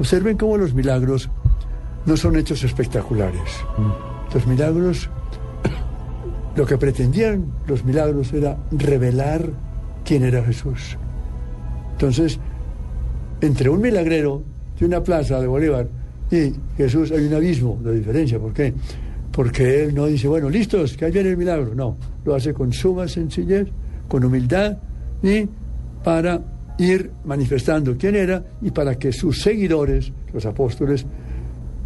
Observen cómo los milagros no son hechos espectaculares. Los milagros, lo que pretendían los milagros era revelar quién era Jesús. Entonces, entre un milagrero de una plaza de Bolívar y Jesús hay un abismo de diferencia. ¿Por qué? Porque él no dice, bueno, listos, que ahí viene el milagro. No, lo hace con suma sencillez, con humildad y para ir manifestando quién era y para que sus seguidores, los apóstoles,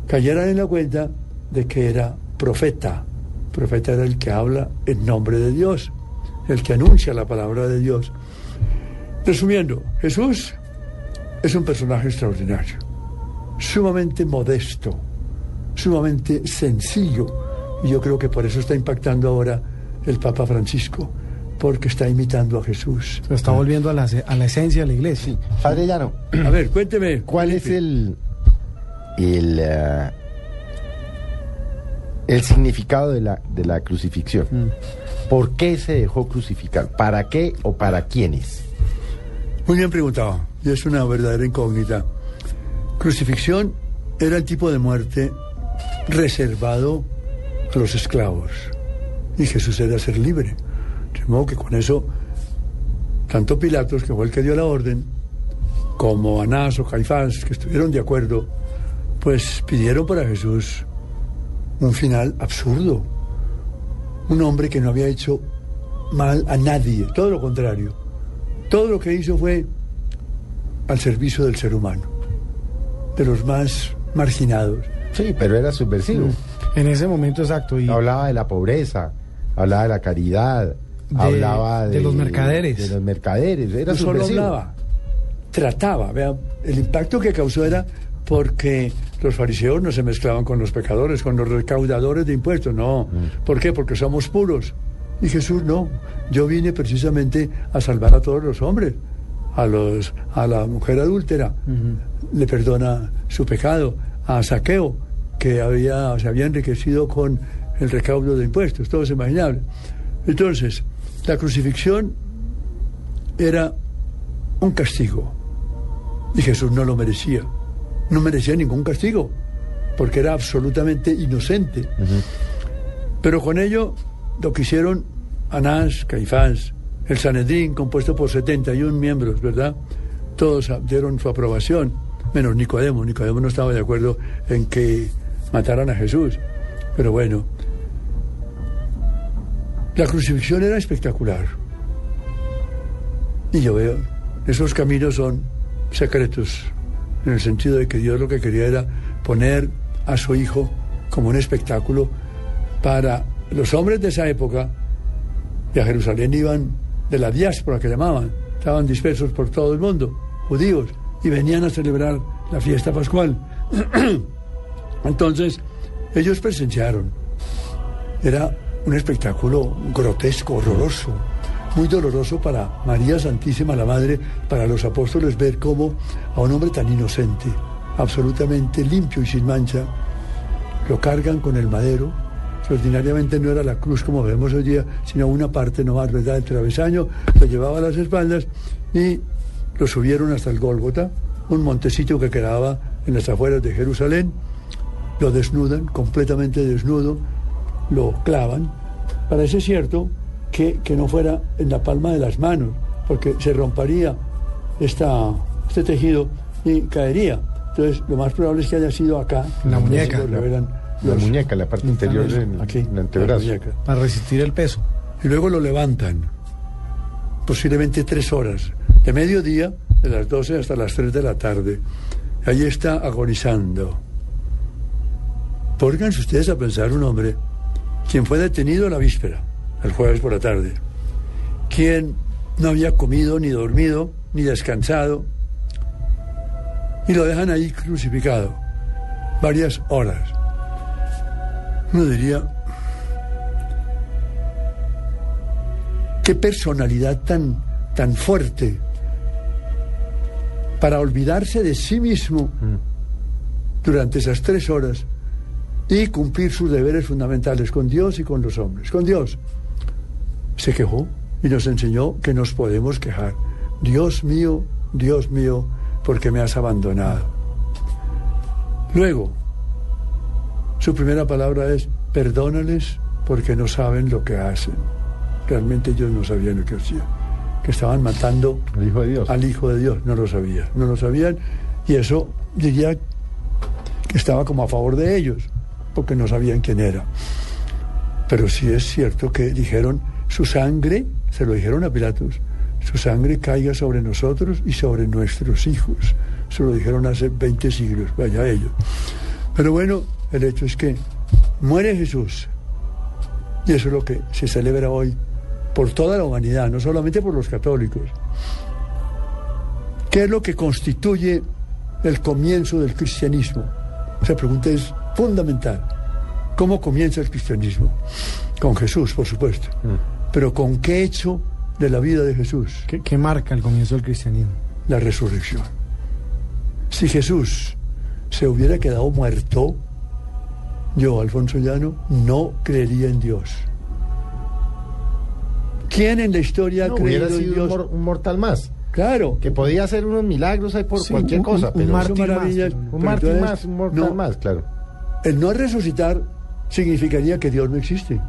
cayeran en la cuenta de que era profeta. Profeta era el que habla en nombre de Dios, el que anuncia la palabra de Dios. Resumiendo, Jesús es un personaje extraordinario, sumamente modesto, sumamente sencillo. Y yo creo que por eso está impactando ahora el Papa Francisco, porque está imitando a Jesús. Se está volviendo a la, a la esencia de la iglesia. Padre Llano, A ver, cuénteme. ¿cuál es el el, eh, el significado de la, de la crucifixión? ¿Por qué se dejó crucificar? ¿Para qué o para quiénes? Muy bien preguntado, y es una verdadera incógnita. Crucifixión era el tipo de muerte reservado a los esclavos, y Jesús era ser libre. De modo que con eso, tanto Pilatos, que fue el que dio la orden, como Anás o Caifás, que estuvieron de acuerdo, pues pidieron para Jesús un final absurdo. Un hombre que no había hecho mal a nadie, todo lo contrario. Todo lo que hizo fue al servicio del ser humano, de los más marginados. Sí, pero era subversivo. En ese momento exacto. Y Hablaba de la pobreza, hablaba de la caridad, hablaba de, de los mercaderes. De los mercaderes, era no solo hablaba, trataba. Vea, el impacto que causó era porque los fariseos no se mezclaban con los pecadores, con los recaudadores de impuestos. No. ¿Por qué? Porque somos puros. Y Jesús no. Yo vine precisamente a salvar a todos los hombres. A, los, a la mujer adúltera le perdona su pecado. A Saqueo, que había, se había enriquecido con el recaudo de impuestos. Todo es imaginable. Entonces, la crucifixión era un castigo. Y Jesús no lo merecía. No merecía ningún castigo, porque era absolutamente inocente. Pero con ello, lo que hicieron Anás, Caifás, el Sanedrín, compuesto por 71 miembros, ¿verdad? Todos dieron su aprobación, menos Nicodemo. Nicodemo no estaba de acuerdo en que mataran a Jesús. Pero bueno, la crucifixión era espectacular. Y yo veo, esos caminos son secretos, en el sentido de que Dios lo que quería era poner a su hijo como un espectáculo para los hombres de esa época, y a Jerusalén iban de la diáspora que llamaban, estaban dispersos por todo el mundo, judíos, y venían a celebrar la fiesta pascual. Entonces, ellos presenciaron, era un espectáculo grotesco, horroroso, muy doloroso para María Santísima, la Madre, para los apóstoles, ver cómo a un hombre tan inocente, absolutamente limpio y sin mancha, lo cargan con el madero, ordinariamente no era la cruz como vemos hoy día, sino una parte nomás, ¿verdad?, del travesaño, lo llevaba a las espaldas y lo subieron hasta el Gólgota, un montecito que quedaba en las afueras de Jerusalén, lo desnudan, completamente desnudo, lo clavan. Parece cierto que, que no fuera en la palma de las manos, porque se rompería esta, este tejido y caería. Entonces, lo más probable es que haya sido acá. La muñeca. lo revelan La los- muñeca, la parte interior del la antebrazo. para resistir el peso. Y luego lo levantan, posiblemente tres horas, de mediodía, de las 12 hasta las 3 de la tarde. Ahí está agonizando. Pónganse ustedes a pensar un hombre quien fue detenido la víspera, el jueves por la tarde, quien no había comido, ni dormido, ni descansado, y lo dejan ahí crucificado varias horas. Uno diría, qué personalidad tan, tan fuerte para olvidarse de sí mismo durante esas tres horas y cumplir sus deberes fundamentales con Dios y con los hombres. Con Dios se quejó y nos enseñó que nos podemos quejar. Dios mío, Dios mío, porque me has abandonado. Luego, su primera palabra es, perdónales porque no saben lo que hacen. Realmente ellos no sabían lo que hacían. Que estaban matando El Hijo de Dios. al Hijo de Dios. No lo sabían. No lo sabían. Y eso diría que estaba como a favor de ellos, porque no sabían quién era. Pero sí es cierto que dijeron, su sangre, se lo dijeron a Pilatos, su sangre caiga sobre nosotros y sobre nuestros hijos. Se lo dijeron hace 20 siglos, vaya ellos. Pero bueno, el hecho es que muere Jesús. Y eso es lo que se celebra hoy por toda la humanidad, no solamente por los católicos. ¿Qué es lo que constituye el comienzo del cristianismo? Esa pregunta es fundamental. ¿Cómo comienza el cristianismo? Con Jesús, por supuesto. Pero ¿con qué hecho de la vida de Jesús? ¿Qué, qué marca el comienzo del cristianismo? La resurrección. Si Jesús se hubiera quedado muerto, yo, Alfonso Llano, no creería en Dios. ¿Quién en la historia ha No, en un, Dios? mor- un mortal más. Claro. Que podía hacer unos milagros ahí por Sí, cualquier un- cosa. un pero Son maravillas. más, un entonces, más, un mortal no, más, claro. El no resucitar significaría que Dios no existe.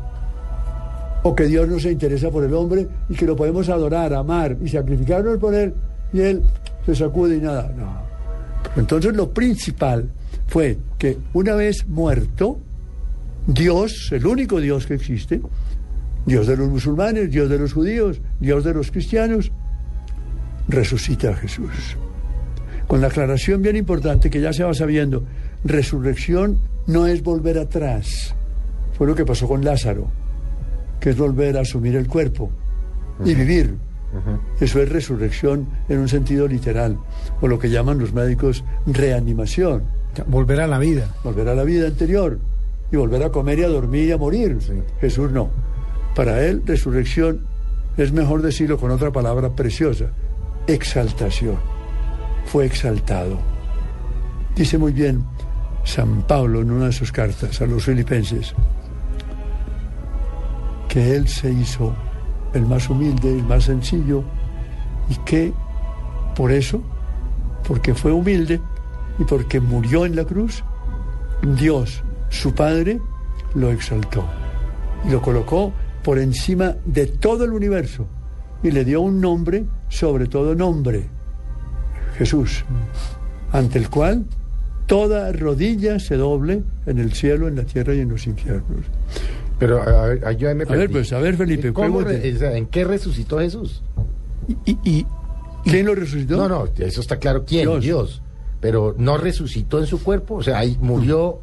O que Dios no se interesa por el hombre y que lo podemos adorar, amar y sacrificarnos por él y él se sacude y nada. No. Entonces lo principal fue que una vez muerto, Dios, el único Dios que existe, Dios de los musulmanes, Dios de los judíos, Dios de los cristianos, resucita a Jesús. Con la aclaración bien importante que ya se va sabiendo, resurrección no es volver atrás. Fue lo que pasó con Lázaro, que es volver a asumir el cuerpo y vivir. Eso es resurrección en un sentido literal, o lo que llaman los médicos reanimación, Volver a la vida. volver a la vida anterior y volver a comer y a dormir y a morir. Jesús no. Para él, resurrección es mejor decirlo con otra palabra preciosa, exaltación. Fue exaltado. Dice muy bien San Pablo en una de sus cartas a los filipenses que él se hizo el más humilde, el más sencillo y que por eso, porque fue humilde y porque murió en la cruz, Dios, su Padre, lo exaltó y lo colocó por encima de todo el universo y le dio un nombre, sobre todo nombre, Jesús, ante el cual toda rodilla se doble en el cielo, en la tierra y en los infiernos. Pero a ver, a- yo me A ver, pues, a ver, Felipe, ¿Cómo pregunte. re- o sea, ¿En qué resucitó Jesús? Y, y- ¿Quién lo resucitó? No, no, eso está claro. ¿Quién? Dios. Dios. Pero no resucitó en su cuerpo. O sea, ahí murió.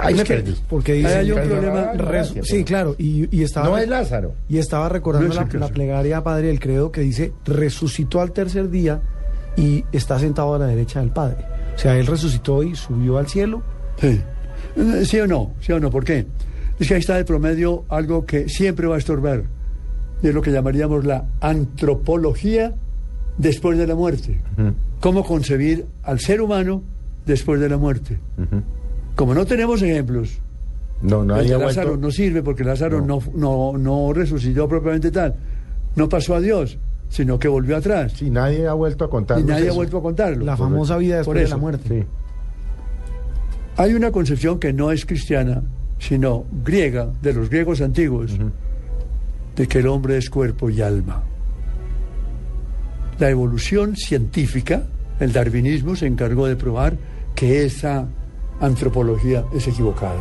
Ahí me es que- perdí. Porque dice, hay un problema. gracias, sí, claro. Y, y estaba, No es Lázaro. y estaba recordando No es la, la plegaria Padre del Credo que dice, resucitó al tercer día y está sentado a la derecha del Padre. O sea, él resucitó y subió al cielo. Sí. Eh, ¿Sí o no? ¿Sí o no? ¿Por qué? Es que ahí está de promedio algo que siempre va a estorbar. Y es lo que llamaríamos la antropología después de la muerte. ¿Cómo concebir al ser humano después de la muerte? Como no tenemos ejemplos, No, no el había de Lázaro vuelto. no sirve porque Lázaro no. No, no, resucitó propiamente tal. No pasó a Dios, sino que volvió atrás. Sí, nadie ha vuelto a contar. y nadie ha vuelto a contarlo. La famosa vida Por después de la muerte. Sí. Hay una concepción que no es cristiana, sino griega, de los griegos antiguos, de que el hombre es cuerpo y alma. La evolución científica, el darwinismo, se encargó de probar que esa antropología es equivocada.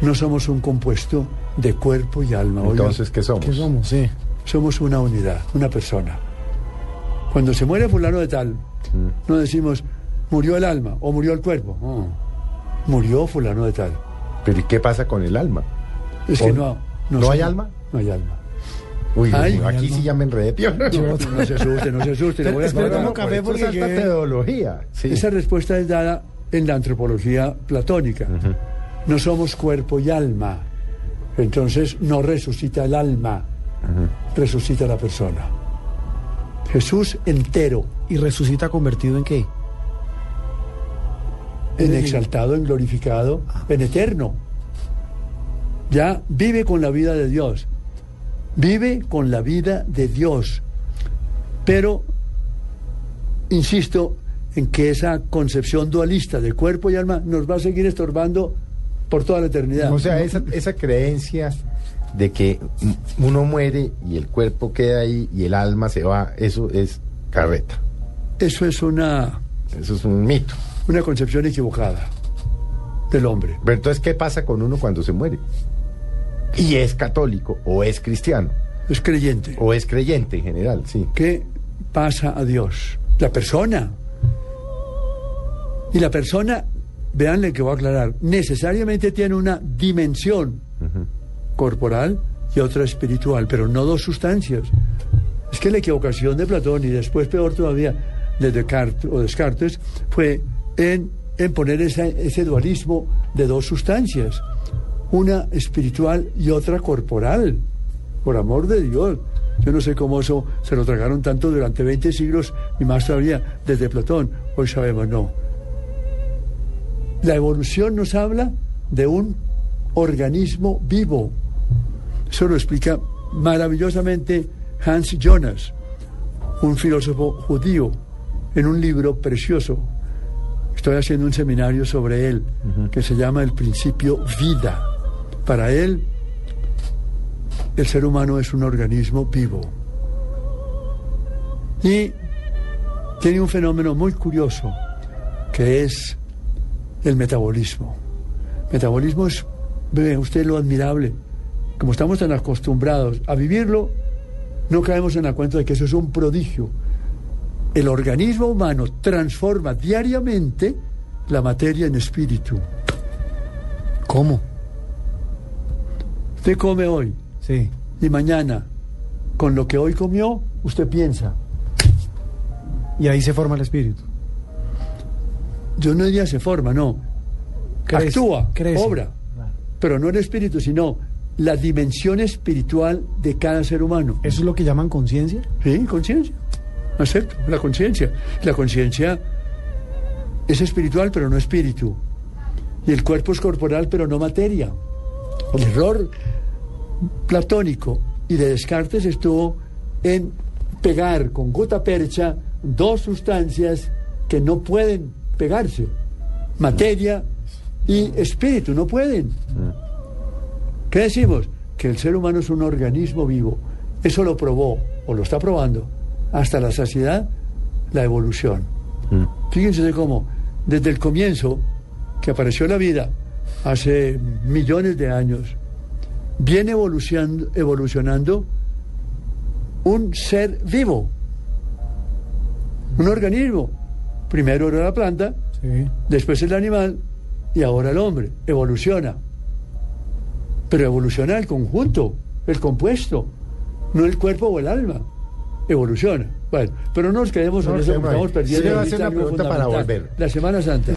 No somos un compuesto de cuerpo y alma. Entonces, ¿qué somos? ¿Qué somos? Sí. somos una unidad, una persona. Cuando se muere fulano de tal, no decimos murió el alma o murió el cuerpo. No. Murió fulano de tal. Pero ¿y qué pasa con el alma? Es que ¿O no, no hay alma? No hay alma. Uy, Ay, aquí sí ya me enredé. No, no se asuste, no se asuste. le voy a café porque teología. Sí. Esa respuesta es dada en la antropología platónica. No somos cuerpo y alma. Entonces no resucita el alma, resucita la persona. Jesús entero, ¿Y resucita convertido en qué? en exaltado, en glorificado, en eterno. Ya vive con la vida de Dios. Vive con la vida de Dios. Pero, insisto en que esa concepción dualista de cuerpo y alma nos va a seguir estorbando por toda la eternidad. O sea, esa, esa creencia de que uno muere y el cuerpo queda ahí y el alma se va, eso es carreta. Eso es una, Eso es un mito. una concepción equivocada del hombre. Pero entonces, ¿qué pasa con uno cuando se muere? Y es católico, o es cristiano, Es creyente. o es creyente en general, sí. ¿Qué pasa a Dios? La persona. Y la persona, veanle que voy a aclarar, necesariamente tiene una dimensión corporal y otra espiritual, pero no dos sustancias. Es que la equivocación de Platón y después peor todavía de Descartes, o Descartes fue en, en poner esa- ese dualismo de dos sustancias, una espiritual y otra corporal, por amor de Dios. Yo no sé cómo eso se lo tragaron tanto durante 20 siglos y más todavía desde Platón. Hoy sabemos, no. La evolución nos habla de un organismo vivo. Eso lo explica maravillosamente Hans Jonas, un filósofo judío, en un libro precioso. Estoy haciendo un seminario sobre él que se llama El principio vida. Para él, el ser humano es un organismo vivo. Y tiene un fenómeno muy curioso, que es el metabolismo. Metabolismo es, ve usted lo admirable. Como estamos tan acostumbrados a vivirlo, no caemos en la cuenta de que eso es un prodigio. El organismo humano transforma diariamente la materia en espíritu. ¿Cómo? Usted come hoy Sí. y mañana, con lo que hoy comió, usted piensa. Y ahí se forma el espíritu. Yo no diría se forma, no. Crece, Actúa, crece. obra. Pero no el espíritu, sino la dimensión espiritual de cada ser humano. ¿Eso es lo que llaman conciencia? Sí, conciencia. Acepto, la conciencia. La conciencia es espiritual, pero no espíritu. Y el cuerpo es corporal, pero no materia. El error platónico y de Descartes estuvo en pegar con gota percha dos sustancias que no pueden pegarse. Materia y espíritu, no pueden. ¿Qué decimos? Que el ser humano es un organismo vivo. Eso lo probó, o lo está probando, hasta la saciedad, la evolución. Fíjense cómo, desde el comienzo que apareció la vida, hace millones de años, viene evolucionando, evolucionando un ser vivo, un organismo. Primero era la planta, Sí. después el animal y ahora el hombre. Evoluciona. Pero evoluciona el conjunto, el compuesto, no el cuerpo o el alma. Evoluciona. Bueno, pero no nos quedemos No en nos eso estamos perdiendo Sí, le voy a ahorita hacer una pregunta para volver. La Semana Santa.